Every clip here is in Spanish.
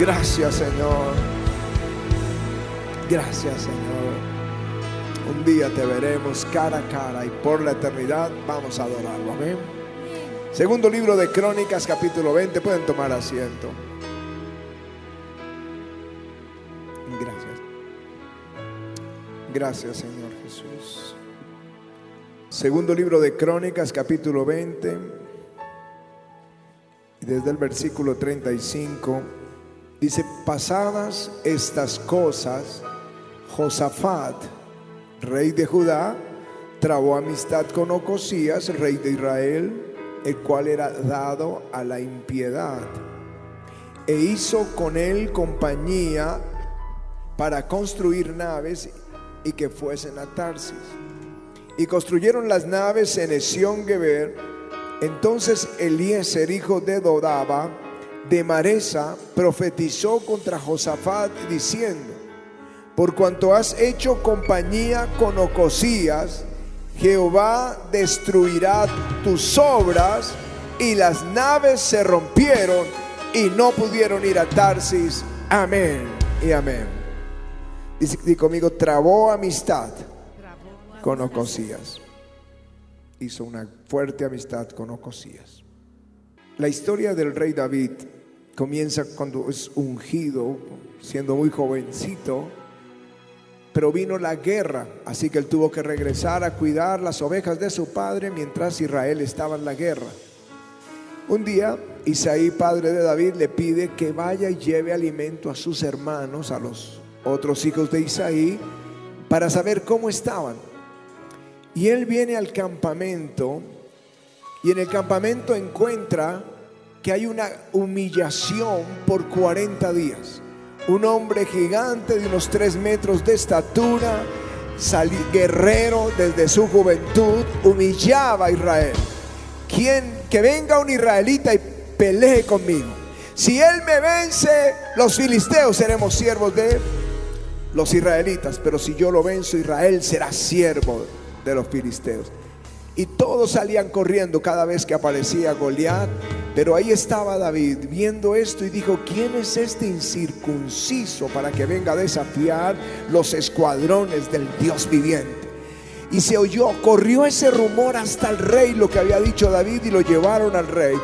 Gracias Señor. Gracias Señor. Un día te veremos cara a cara y por la eternidad vamos a adorarlo. Amén. Segundo libro de Crónicas, capítulo 20. Pueden tomar asiento. Gracias. Gracias Señor Jesús. Segundo libro de Crónicas, capítulo 20. Y desde el versículo 35 dice, pasadas estas cosas, Josafat, rey de Judá, trabó amistad con Ocosías, rey de Israel, el cual era dado a la impiedad, e hizo con él compañía para construir naves y que fuesen a Tarsis. Y construyeron las naves en Esión Geber. Entonces Eliezer, hijo de Dodaba, de Maresa, profetizó contra Josafat diciendo, por cuanto has hecho compañía con Ocosías, Jehová destruirá tus obras y las naves se rompieron y no pudieron ir a Tarsis. Amén y amén. Dice conmigo, trabó amistad con Ocosías. Hizo una fuerte amistad con Ocosías. La historia del rey David comienza cuando es ungido, siendo muy jovencito, pero vino la guerra, así que él tuvo que regresar a cuidar las ovejas de su padre mientras Israel estaba en la guerra. Un día, Isaí, padre de David, le pide que vaya y lleve alimento a sus hermanos, a los otros hijos de Isaí, para saber cómo estaban. Y él viene al campamento y en el campamento encuentra que hay una humillación por 40 días. Un hombre gigante de unos 3 metros de estatura, guerrero desde su juventud, humillaba a Israel. Quien que venga un israelita y pelee conmigo. Si él me vence, los filisteos seremos siervos de los israelitas, pero si yo lo venzo, Israel será siervo de los filisteos. Y todos salían corriendo cada vez que aparecía Goliat. Pero ahí estaba David viendo esto y dijo, ¿quién es este incircunciso para que venga a desafiar los escuadrones del Dios viviente? Y se oyó, corrió ese rumor hasta el rey, lo que había dicho David, y lo llevaron al rey.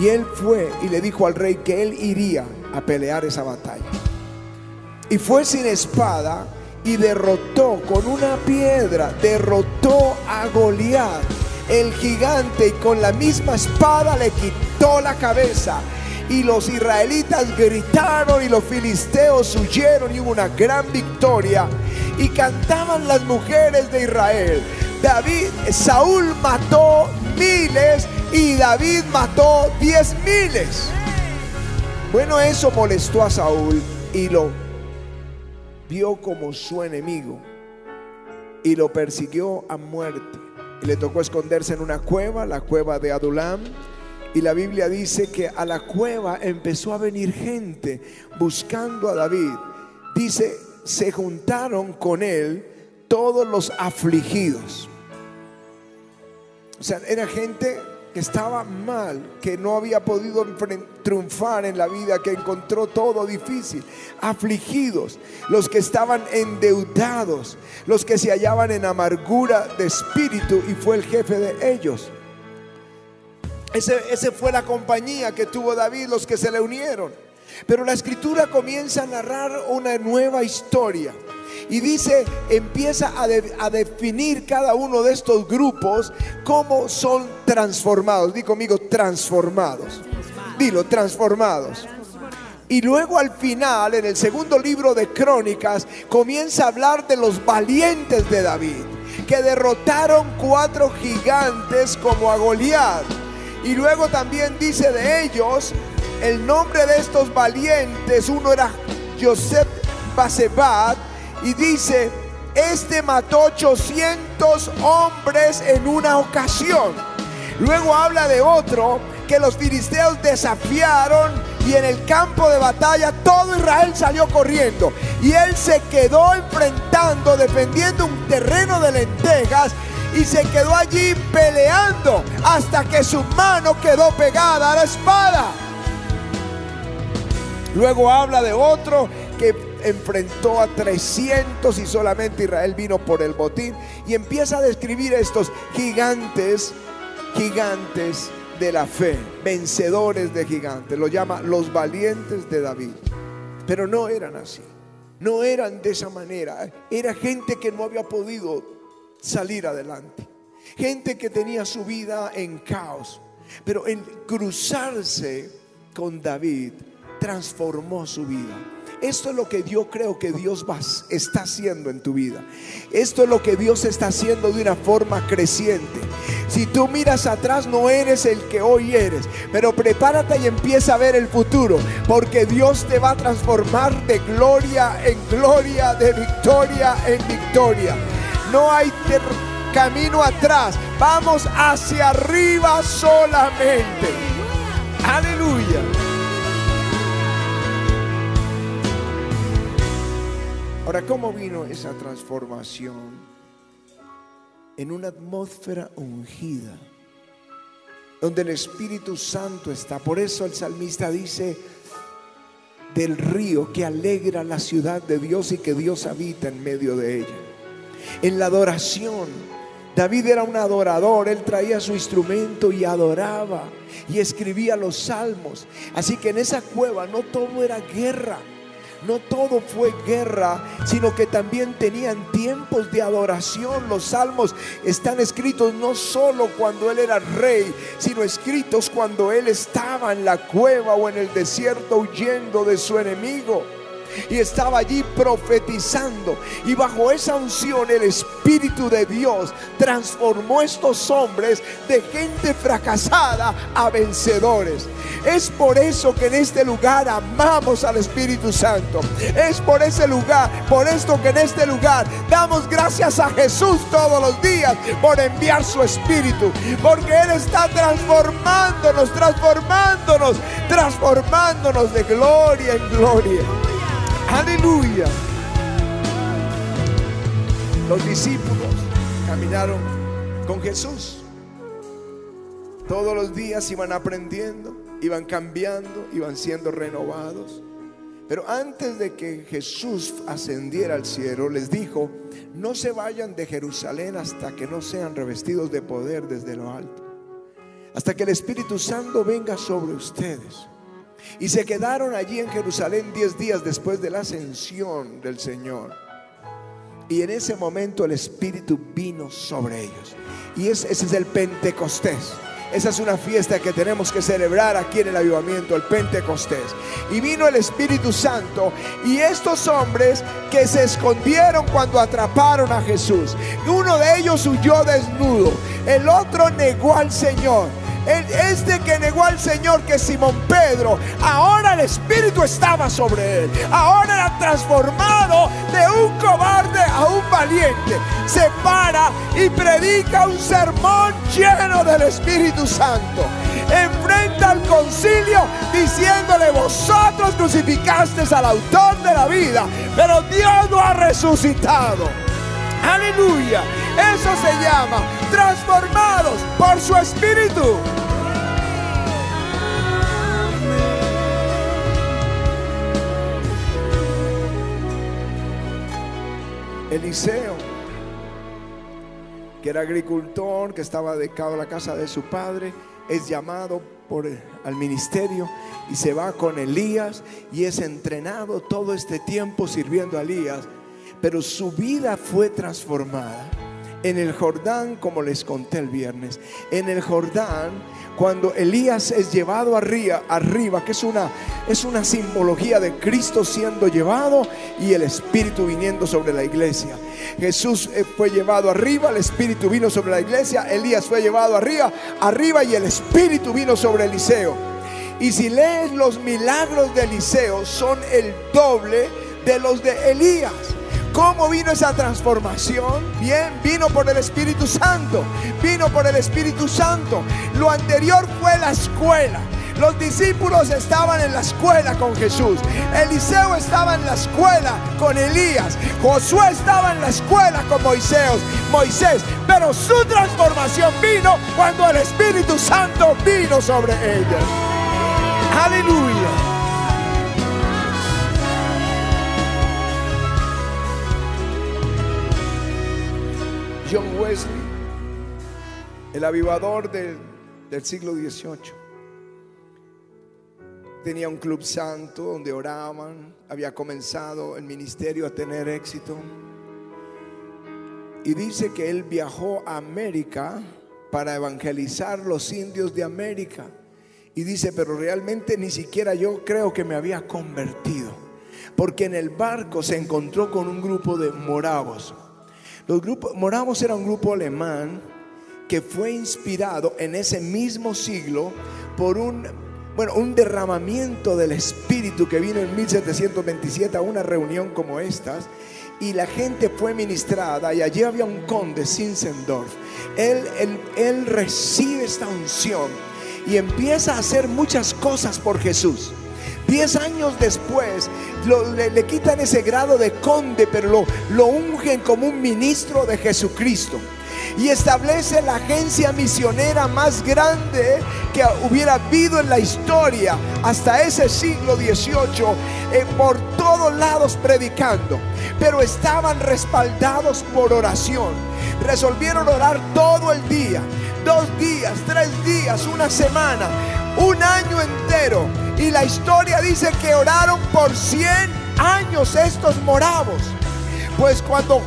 Y él fue y le dijo al rey que él iría a pelear esa batalla. Y fue sin espada y derrotó con una piedra, derrotó a Goliat, el gigante, y con la misma espada le quitó la cabeza. Y los israelitas gritaron y los filisteos huyeron y hubo una gran victoria. Y cantaban las mujeres de Israel. David, Saúl mató miles y David mató diez miles. Bueno, eso molestó a Saúl y lo vio como su enemigo y lo persiguió a muerte. Y le tocó esconderse en una cueva, la cueva de Adulam. Y la Biblia dice que a la cueva empezó a venir gente buscando a David. Dice, se juntaron con él todos los afligidos. O sea, era gente que estaba mal, que no había podido triunfar en la vida, que encontró todo difícil, afligidos, los que estaban endeudados, los que se hallaban en amargura de espíritu y fue el jefe de ellos. Ese, ese fue la compañía que tuvo David, los que se le unieron. Pero la escritura comienza a narrar una nueva historia. Y dice, empieza a, definir cada uno de estos grupos cómo son transformados. Di conmigo, transformados. Dilo, transformados. Y luego al final, en el segundo libro de Crónicas, comienza a hablar de los valientes de David, que derrotaron cuatro gigantes como a Goliat. Y luego también dice de ellos el nombre de estos valientes. Uno era Joseph Basebat y dice, este mató 800 hombres en una ocasión. Luego habla de otro que los filisteos desafiaron y en el campo de batalla todo Israel salió corriendo. Y él se quedó enfrentando, defendiendo un terreno de lentejas y se quedó allí peleando hasta que su mano quedó pegada a la espada. Luego habla de otro que enfrentó a 300 y solamente Israel vino por el botín. Y empieza a describir estos gigantes, gigantes de la fe, vencedores de gigantes. Lo llama los valientes de David. Pero no eran así. No eran de esa manera. Era gente que no había podido salir adelante. Gente que tenía su vida en caos. Pero en cruzarse con David transformó su vida. Esto es lo que yo creo que Dios está haciendo en tu vida. Esto es lo que Dios está haciendo de una forma creciente. Si tú miras atrás no eres el que hoy eres, pero prepárate y empieza a ver el futuro, porque Dios te va a transformar de gloria en gloria, de victoria en victoria. No hay camino atrás, vamos hacia arriba solamente. Aleluya. Ahora, ¿cómo vino esa transformación? En una atmósfera ungida, donde el Espíritu Santo está. Por eso el salmista dice del río que alegra la ciudad de Dios y que Dios habita en medio de ella. En la adoración, David era un adorador, él traía su instrumento y adoraba y escribía los salmos. Así que en esa cueva no todo era guerra no todo fue guerra, sino que también tenían tiempos de adoración. Los salmos están escritos no solo cuando él era rey, sino escritos cuando él estaba en la cueva o en el desierto huyendo de su enemigo y estaba allí profetizando. Y bajo esa unción el Espíritu de Dios transformó estos hombres de gente fracasada a vencedores. Es por eso que en este lugar amamos al Espíritu Santo. Es por ese lugar, por esto que en este lugar damos gracias a Jesús todos los días por enviar su Espíritu. Porque Él está transformándonos, transformándonos, transformándonos de gloria en gloria. Aleluya. Los discípulos caminaron con Jesús. Todos los días iban aprendiendo, iban cambiando, iban siendo renovados. Pero antes de que Jesús ascendiera al cielo, les dijo, no se vayan de Jerusalén hasta que no sean revestidos de poder desde lo alto. Hasta que el Espíritu Santo venga sobre ustedes. Y se quedaron allí en Jerusalén diez días después de la ascensión del Señor. Y en ese momento el Espíritu vino sobre ellos. Y ese, es el Pentecostés. Esa es una fiesta que tenemos que celebrar aquí en el avivamiento, el Pentecostés. Y vino el Espíritu Santo y estos hombres que se escondieron cuando atraparon a Jesús. Uno de ellos huyó desnudo, el otro negó al Señor este que negó al Señor, que Simón Pedro, ahora el Espíritu estaba sobre él. Ahora era transformado de un cobarde a un valiente. Se para y predica un sermón lleno del Espíritu Santo. Enfrenta al concilio diciéndole, vosotros crucificasteis al autor de la vida, pero Dios lo ha resucitado. Aleluya. Eso se llama transformados por su espíritu. Eliseo, que era agricultor, que estaba dedicado a la casa de su padre, es llamado por, al ministerio y se va con Elías y es entrenado todo este tiempo sirviendo a Elías pero su vida fue transformada. En el Jordán, como les conté el viernes, en el Jordán, cuando Elías es llevado arriba, arriba que es una, es una simbología de Cristo siendo llevado y el Espíritu viniendo sobre la iglesia. Jesús eh, fue llevado arriba, el Espíritu vino sobre la iglesia, Elías fue llevado arriba, arriba y el Espíritu vino sobre Eliseo. Y si lees los milagros de Eliseo, son el doble de los de Elías. ¿Cómo vino esa transformación? Bien, vino por el Espíritu Santo. Vino por el Espíritu Santo. Lo anterior fue la escuela. Los discípulos estaban en la escuela con Jesús. Eliseo estaba en la escuela con Elías. Josué estaba en la escuela con Moisés. Moisés. Pero su transformación vino cuando el Espíritu Santo vino sobre ellos. Aleluya. El avivador del, del siglo XVIII. Tenía un club santo donde oraban, había comenzado el ministerio a tener éxito. Y dice que él viajó a América para evangelizar los indios de América. Y dice, pero realmente ni siquiera yo creo que me había convertido. Porque en el barco se encontró con un grupo de moravos. Los grupos, moravos era un grupo alemán que fue inspirado en ese mismo siglo por un, bueno, un derramamiento del Espíritu que vino en 1727 a una reunión como estas y la gente fue ministrada y allí había un conde, Zinzendorf. Él, él, él recibe esta unción y empieza a hacer muchas cosas por Jesús. Diez años después le, quitan ese grado de conde, pero lo, ungen como un ministro de Jesucristo y establece la agencia misionera más grande que hubiera habido en la historia hasta ese siglo XVIII, eh, por todos lados predicando, pero estaban respaldados por oración. Resolvieron orar todo el día, dos días, tres días, una semana, un año entero. Y la historia dice que oraron por 100 años estos moravos. Pues cuando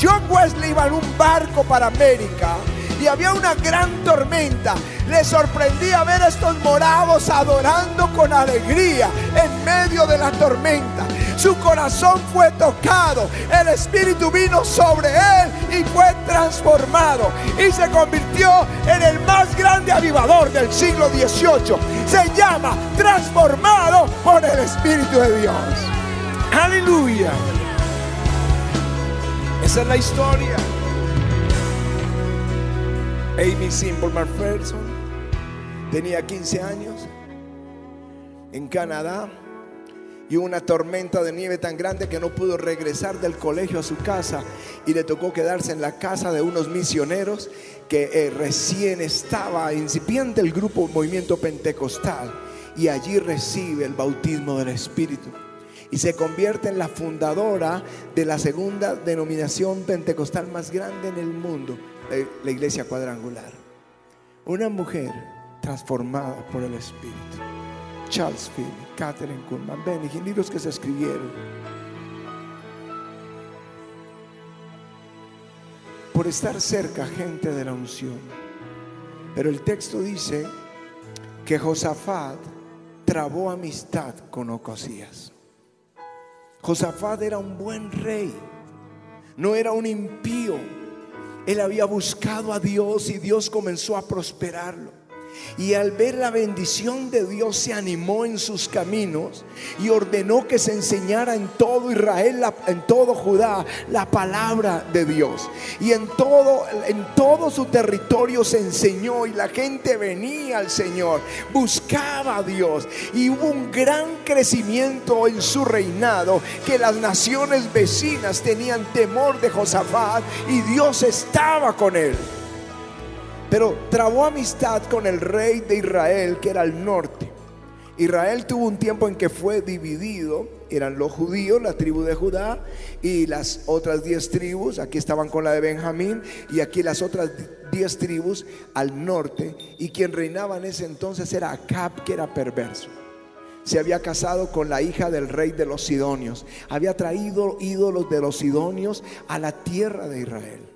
John Wesley iba en un barco para América y había una gran tormenta. Le sorprendía ver a estos moravos adorando con alegría en medio de la tormenta. Su corazón fue tocado, el Espíritu vino sobre él y fue transformado y se convirtió en el más grande avivador del siglo XVIII. Se llama transformado por el Espíritu de Dios. Aleluya. Esa es la historia. Amy Simple McPherson tenía 15 años en Canadá y una tormenta de nieve tan grande que no pudo regresar del colegio a su casa y le tocó quedarse en la casa de unos misioneros que eh, recién estaba incipiente el grupo Movimiento Pentecostal y allí recibe el bautismo del Espíritu y se convierte en la fundadora de la segunda denominación pentecostal más grande en el mundo, la iglesia cuadrangular. Una mujer transformada por el Espíritu. Charles Finney, Catherine Kuhlman, libros que se escribieron. Por estar cerca gente de la unción. Pero el texto dice que Josafat trabó amistad con Ocosías. Josafat era un buen rey, no era un impío. Él había buscado a Dios y Dios comenzó a prosperarlo. Y al ver la bendición de Dios se animó en sus caminos y ordenó que se enseñara en todo Israel, en todo Judá, la palabra de Dios. Y en todo, en todo su territorio se enseñó y la gente venía al Señor, buscaba a Dios. Y hubo un gran crecimiento en su reinado que las naciones vecinas tenían temor de Josafat y Dios estaba con él. Pero trabó amistad con el rey de Israel, que era al norte. Israel tuvo un tiempo en que fue dividido, eran los judíos, la tribu de Judá, y las otras diez tribus, aquí estaban con la de Benjamín, y aquí las otras diez tribus al norte, y quien reinaba en ese entonces era Acab, que era perverso. Se había casado con la hija del rey de los Sidonios, había traído ídolos de los Sidonios a la tierra de Israel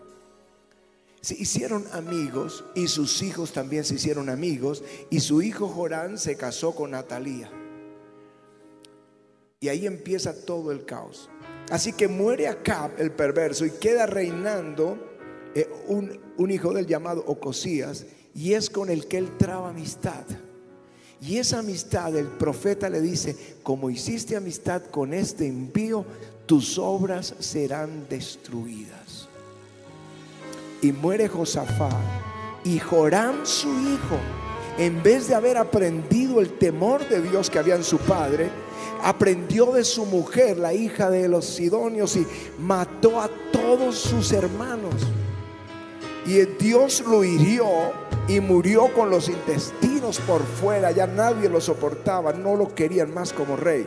se hicieron amigos y sus hijos también se hicieron amigos y su hijo Jorán se casó con Natalía. Y ahí empieza todo el caos. Así que muere Acab, el perverso, y queda reinando eh, un, un, hijo del llamado Ocosías, y es con el que él traba amistad. Y esa amistad, el profeta le dice, como hiciste amistad con este impío, tus obras serán destruidas y muere Josafat. Y Joram, su hijo, en vez de haber aprendido el temor de Dios que había en su padre, aprendió de su mujer, la hija de los sidonios, y mató a todos sus hermanos. Y Dios lo hirió y murió con los intestinos por fuera, ya nadie lo soportaba, no lo querían más como rey.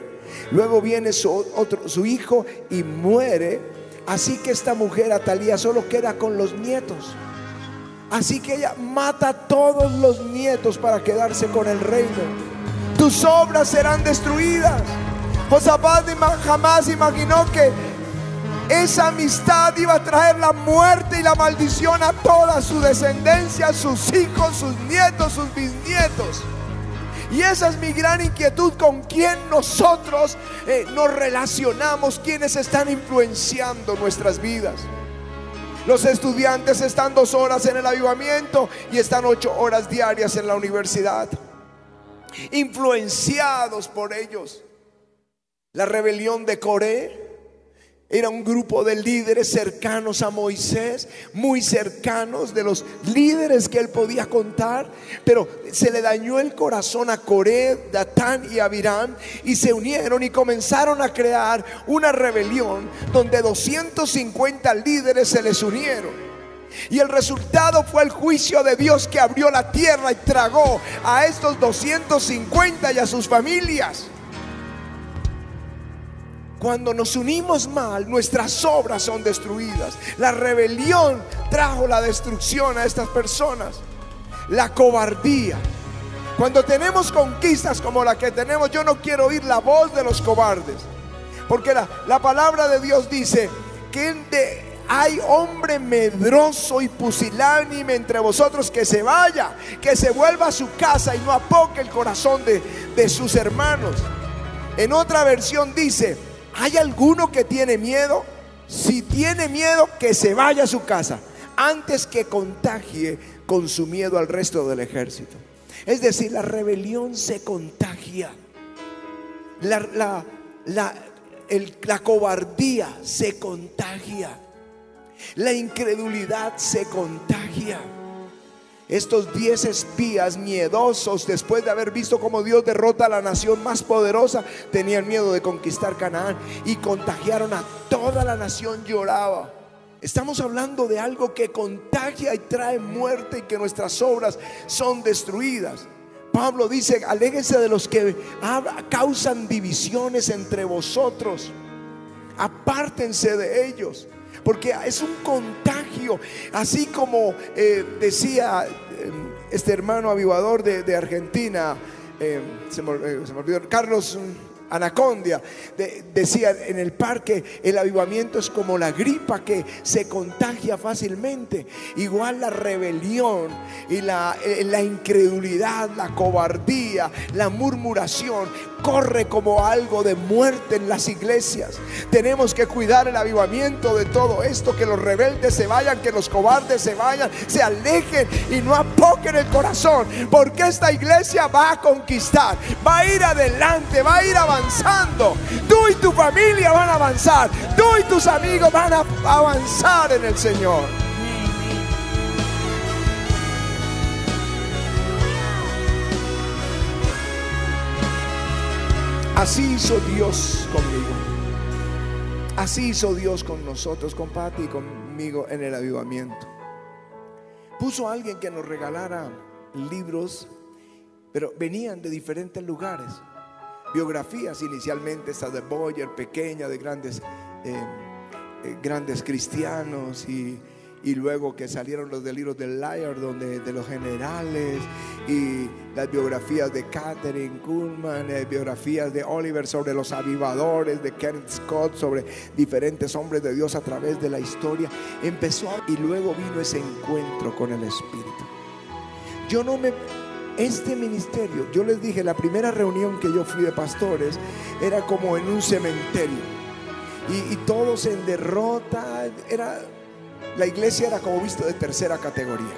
Luego viene su, otro, su hijo y muere Así que esta mujer Atalía solo queda con los nietos. Así que ella mata a todos los nietos para quedarse con el reino. Tus obras serán destruidas. Josafat jamás imaginó que esa amistad iba a traer la muerte y la maldición a toda su descendencia, sus hijos, sus nietos, sus bisnietos. Y esa es mi gran inquietud con quién nosotros eh, nos relacionamos, quienes están influenciando nuestras vidas. Los estudiantes están dos horas en el avivamiento y están ocho horas diarias en la universidad, influenciados por ellos. La rebelión de Coré era un grupo de líderes cercanos a Moisés, muy cercanos de los líderes que él podía contar, pero se le dañó el corazón a Coré, Datán y Abirán y se unieron y comenzaron a crear una rebelión donde 250 líderes se les unieron. Y el resultado fue el juicio de Dios que abrió la tierra y tragó a estos 250 y a sus familias. Cuando nos unimos mal, nuestras obras son destruidas. La rebelión trajo la destrucción a estas personas. La cobardía. Cuando tenemos conquistas como la que tenemos, yo no quiero oír la voz de los cobardes. Porque la, palabra de Dios dice que hay hombre medroso y pusilánime entre vosotros que se vaya, que se vuelva a su casa y no apoque el corazón de, de sus hermanos. En otra versión dice, ¿Hay alguno que tiene miedo? Si tiene miedo, que se vaya a su casa antes que contagie con su miedo al resto del ejército. Es decir, la rebelión se contagia. La, la, la cobardía se contagia. La incredulidad se contagia. Estos diez espías miedosos, después de haber visto cómo Dios derrota a la nación más poderosa, tenían miedo de conquistar Canaán y contagiaron a toda la nación, lloraba. Estamos hablando de algo que contagia y trae muerte y que nuestras obras son destruidas. Pablo dice, aléguense de los que causan divisiones entre vosotros. Apártense de ellos porque es un contagio, así como eh, decía eh, este hermano avivador de, Argentina, eh, se, me, olvidó, Carlos Anacondia decía en el parque, el avivamiento es como la gripa que se contagia fácilmente. Igual la rebelión y la, la incredulidad, la cobardía, la murmuración corre como algo de muerte en las iglesias. Tenemos que cuidar el avivamiento de todo esto, que los rebeldes se vayan, que los cobardes se vayan, se alejen y no apoquen el corazón, porque esta iglesia va a conquistar, va a ir adelante, va a ir avanzando. Tú y tu familia van a avanzar, tú y tus amigos van a avanzar en el Señor. Así hizo Dios conmigo. Así hizo Dios con nosotros, con Pati y conmigo en el avivamiento. Puso a alguien que nos regalara libros, pero venían de diferentes lugares. Biografías inicialmente, esta de Boyer, pequeña, de grandes, eh, eh, grandes cristianos y y luego que salieron los delirios del Liar, donde de los generales y las biografías de Catherine Kuhlman, eh, biografías de Oliver sobre los avivadores, de Kenneth Scott sobre diferentes hombres de Dios a través de la historia, empezó y luego vino ese encuentro con el Espíritu. Yo no me este ministerio, yo les dije, la primera reunión que yo fui de pastores era como en un cementerio. Y, todos en derrota, era la iglesia era como visto de tercera categoría.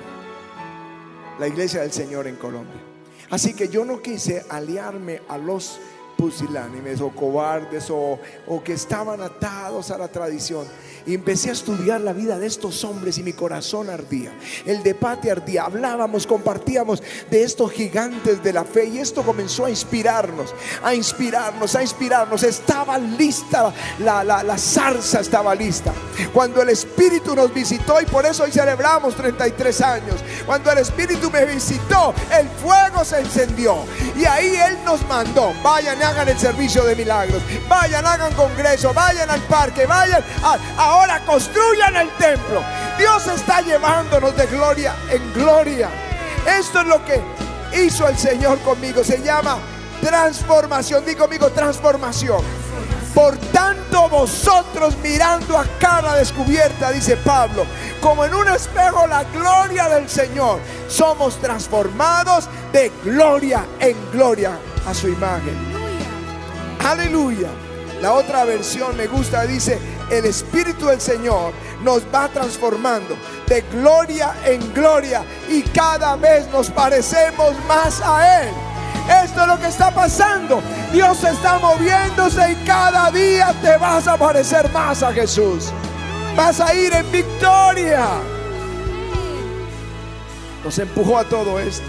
La iglesia del Señor en Colombia. Así que yo no quise aliarme a los pusilánimes o cobardes o, o que estaban atados a la tradición y empecé a estudiar la vida de estos hombres y mi corazón ardía. El de Pate ardía. Hablábamos, compartíamos de estos gigantes de la fe y esto comenzó a inspirarnos, a inspirarnos, a inspirarnos. Estaba lista, la, la, la zarza estaba lista. Cuando el Espíritu nos visitó y por eso hoy celebramos 33 años. Cuando el Espíritu me visitó, el fuego se encendió y ahí Él nos mandó. Vayan, hagan el servicio de milagros. Vayan, hagan congreso. Vayan al parque. Vayan ahora construyan el templo. Dios está llevándonos de gloria en gloria. Esto es lo que hizo el Señor conmigo. Se llama transformación. Digo conmigo, transformación. Por tanto, vosotros mirando a cara descubierta, dice Pablo, como en un espejo la gloria del Señor, somos transformados de gloria en gloria a su imagen. Aleluya. La otra versión me gusta, dice, el Espíritu del Señor nos va transformando de gloria en gloria y cada vez nos parecemos más a Él. Esto es lo que está pasando. Dios está moviéndose y cada día te vas a parecer más a Jesús. Vas a ir en victoria. Nos empujó a todo esto.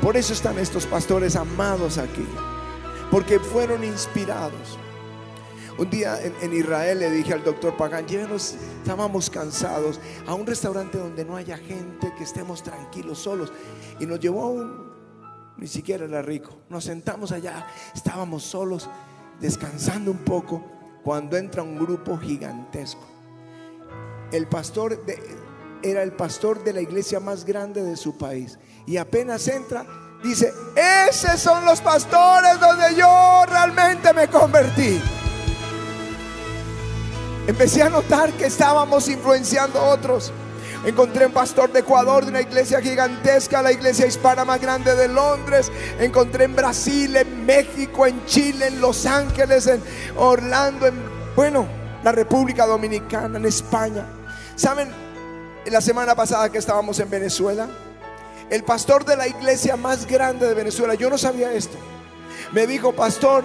Por eso están estos pastores amados aquí. Porque fueron inspirados. Un día en, Israel le dije al doctor Pagán, llévenos, estábamos cansados, a un restaurante donde no haya gente, que estemos tranquilos, solos. Y nos llevó a un, ni siquiera era rico, nos sentamos allá, estábamos solos, descansando un poco, cuando entra un grupo gigantesco. El pastor era el pastor de la iglesia más grande de su país. Y apenas entra, dice, esos son los pastores donde yo realmente me convertí empecé a notar que estábamos influenciando a otros. Encontré un pastor de Ecuador de una iglesia gigantesca, la iglesia hispana más grande de Londres. Encontré en Brasil, en México, en Chile, en Los Ángeles, en Orlando, en, bueno, la República Dominicana, en España. ¿Saben? La semana pasada que estábamos en Venezuela, el pastor de la iglesia más grande de Venezuela, yo no sabía esto, me dijo, pastor,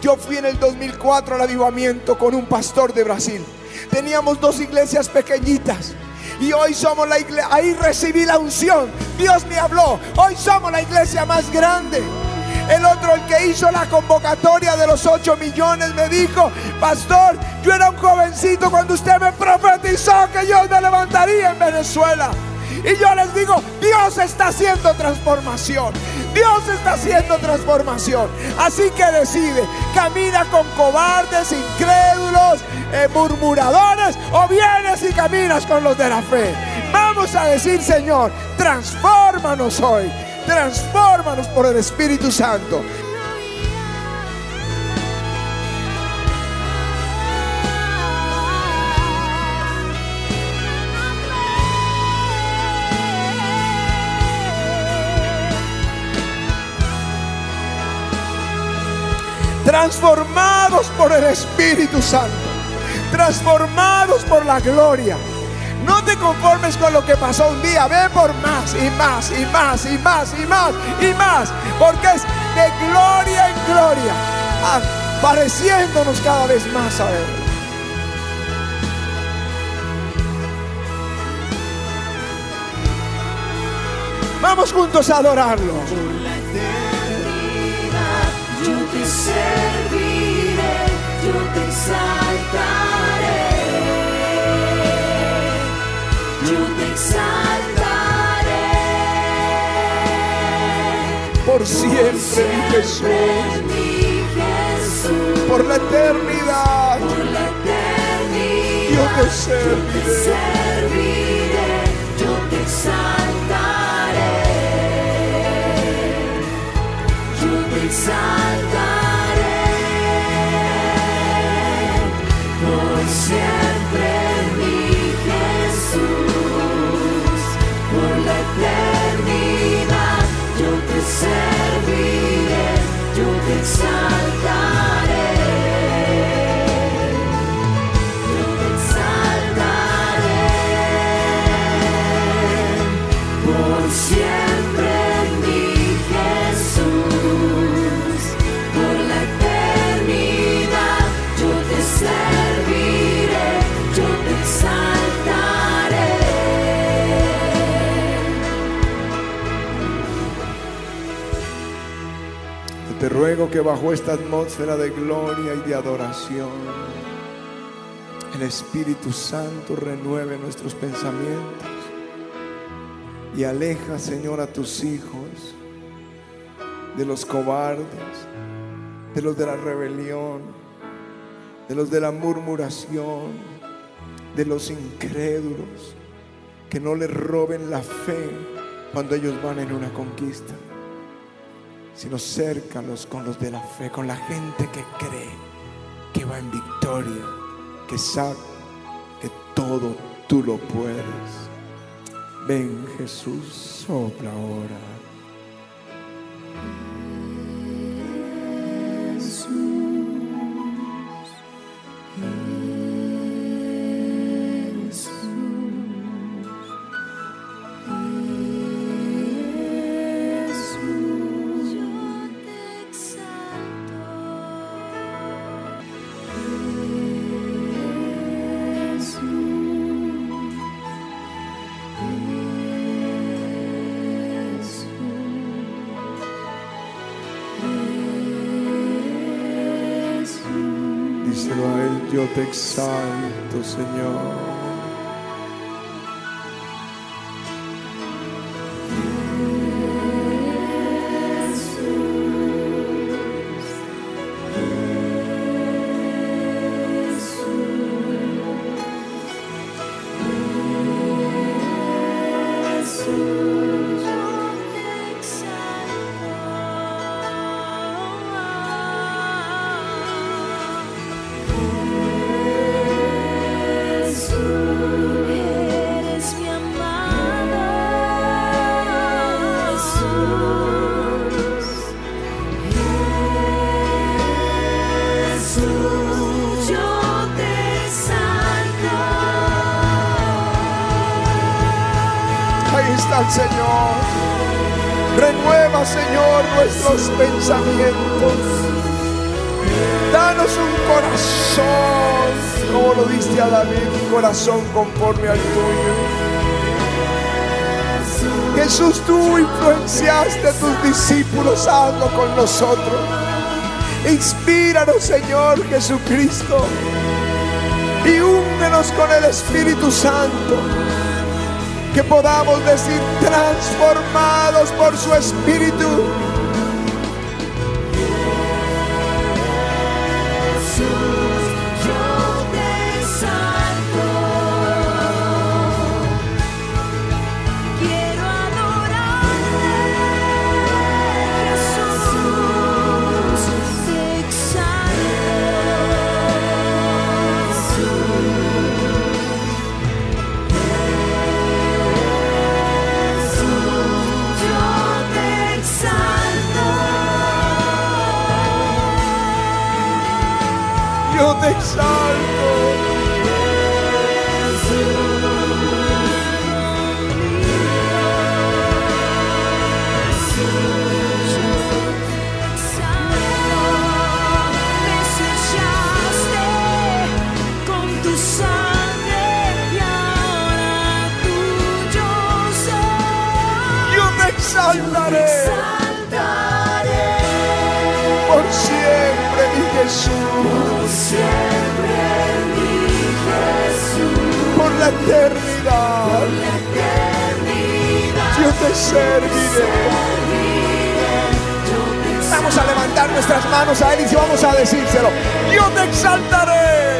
yo fui en el 2004 al avivamiento con un pastor de Brasil. Teníamos dos iglesias pequeñitas. Y hoy somos la iglesia, ahí recibí la unción. Dios me habló. Hoy somos la iglesia más grande. El otro, el que hizo la convocatoria de los 8 millones, me dijo, pastor, yo era un jovencito cuando usted me profetizó que yo me levantaría en Venezuela. Y yo les digo, Dios está haciendo transformación. Dios está haciendo transformación. Así que decide, camina con cobardes, incrédulos, eh, murmuradores o vienes y caminas con los de la fe. Vamos a decir, Señor, transfórmanos hoy. Transfórmanos por el Espíritu Santo. Transformados por el Espíritu Santo, transformados por la gloria. No te conformes con lo que pasó un día, ve por más y más y más y más y más y más, porque es de gloria en gloria, pareciéndonos cada vez más a Él. Vamos juntos a adorarlo. Serviré, yo te exaltaré, yo te exaltaré. Por siempre, mi Jesús, por la eternidad, por la eternidad, yo te serviré. Ruego que bajo esta atmósfera de gloria y de adoración, el Espíritu Santo renueve nuestros pensamientos y aleja, Señor, a tus hijos de los cobardes, de los de la rebelión, de los de la murmuración, de los incrédulos, que no le roben la fe cuando ellos van en una conquista, sino cércalos con los de la fe, con la gente que cree que va en victoria, que sabe que todo tú lo puedes. Ven Jesús, sopla ahora. Yo te exalto, Señor. Ahí está el Señor. Renueva, Señor, nuestros pensamientos. Danos un corazón, como lo diste a David, un corazón conforme al tuyo. Jesús, tú influenciaste a tus discípulos, hazlo con nosotros. Inspíranos, Señor Jesucristo, y úngenos con el Espíritu Santo que podamos decir transformados por su espíritu. Exalto. Manos a Él y vamos a decírselo. Yo te exaltaré.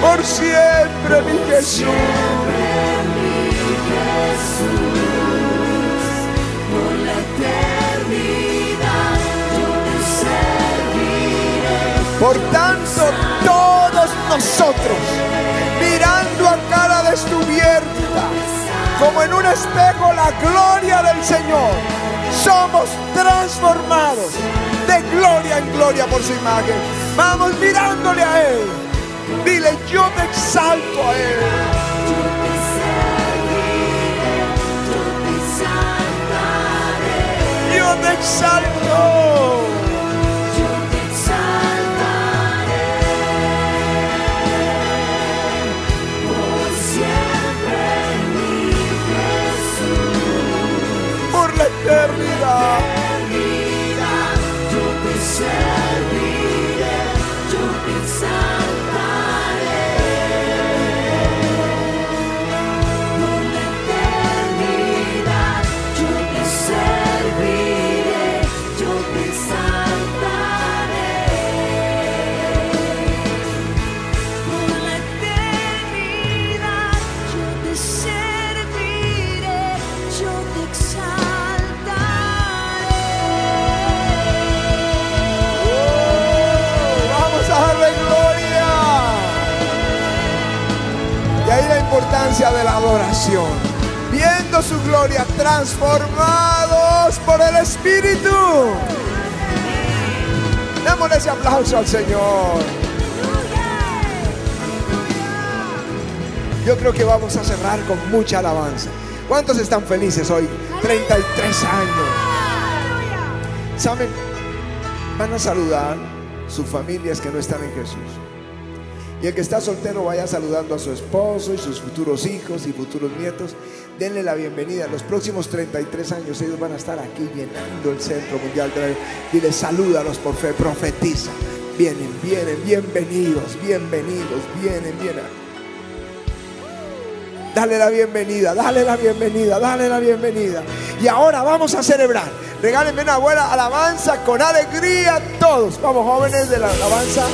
por siempre, mi Jesús. Espejo la gloria del Señor, somos transformados de gloria en gloria por su imagen. Vamos mirándole a Él. Dile, yo te exalto a Él. Yo te exalto. Transformados por el Espíritu. Démosle ese aplauso al Señor. Yo creo que vamos a cerrar con mucha alabanza. ¿Cuántos están felices hoy? 33 años. ¿Saben? Van a saludar sus familias que no están en Jesús. Y el que está soltero vaya saludando a su esposo y sus futuros hijos y futuros nietos. Denle la bienvenida. Los próximos 33 años ellos van a estar aquí llenando el Centro Mundial Dile, salúdalos por fe, profetiza. Vienen, vienen, bienvenidos, bienvenidos, vienen, vienen. Dale la bienvenida, dale la bienvenida, dale la bienvenida. Y ahora vamos a celebrar. Regálenme una buena alabanza con alegría todos. Vamos, jóvenes de la alabanza.